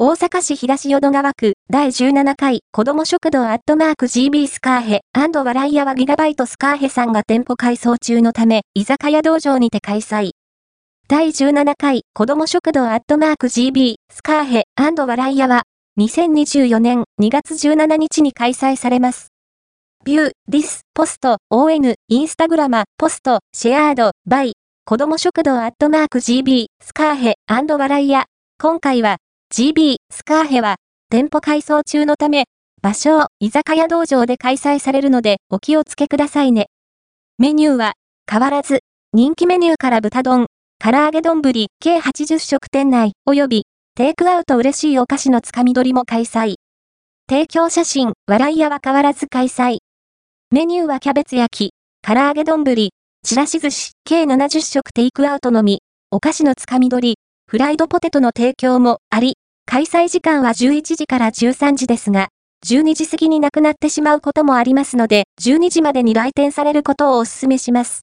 大阪市東淀川区第17回子ども食堂アットマーク GB スカーヘ笑い屋はギガバイトスカーヘさんが店舗改装中のため居酒屋道場にて開催。第17回子ども食堂アットマーク GB スカーヘ笑い屋は2024年2月17日に開催されます。ビュー、ディス、ポスト、ON、インスタグラマ、ポスト、シェアード、バイ、子ども食堂アットマーク GB スカーヘ笑い屋。今回は GB スカーヘは店舗改装中のため、場所、居酒屋道場で開催されるのでお気をつけくださいね。メニューは変わらず、人気メニューから豚丼、唐揚げ丼計80食店内及びテイクアウト嬉しいお菓子のつかみ取りも開催。提供写真、笑い屋は変わらず開催。メニューはキャベツ焼き、唐揚げ丼、ちらし寿司計70食テイクアウトのみ、お菓子のつかみ取り、フライドポテトの提供もあり、開催時間は11時から13時ですが、12時過ぎになくなってしまうこともありますので、12時までに来店されることをお勧めします。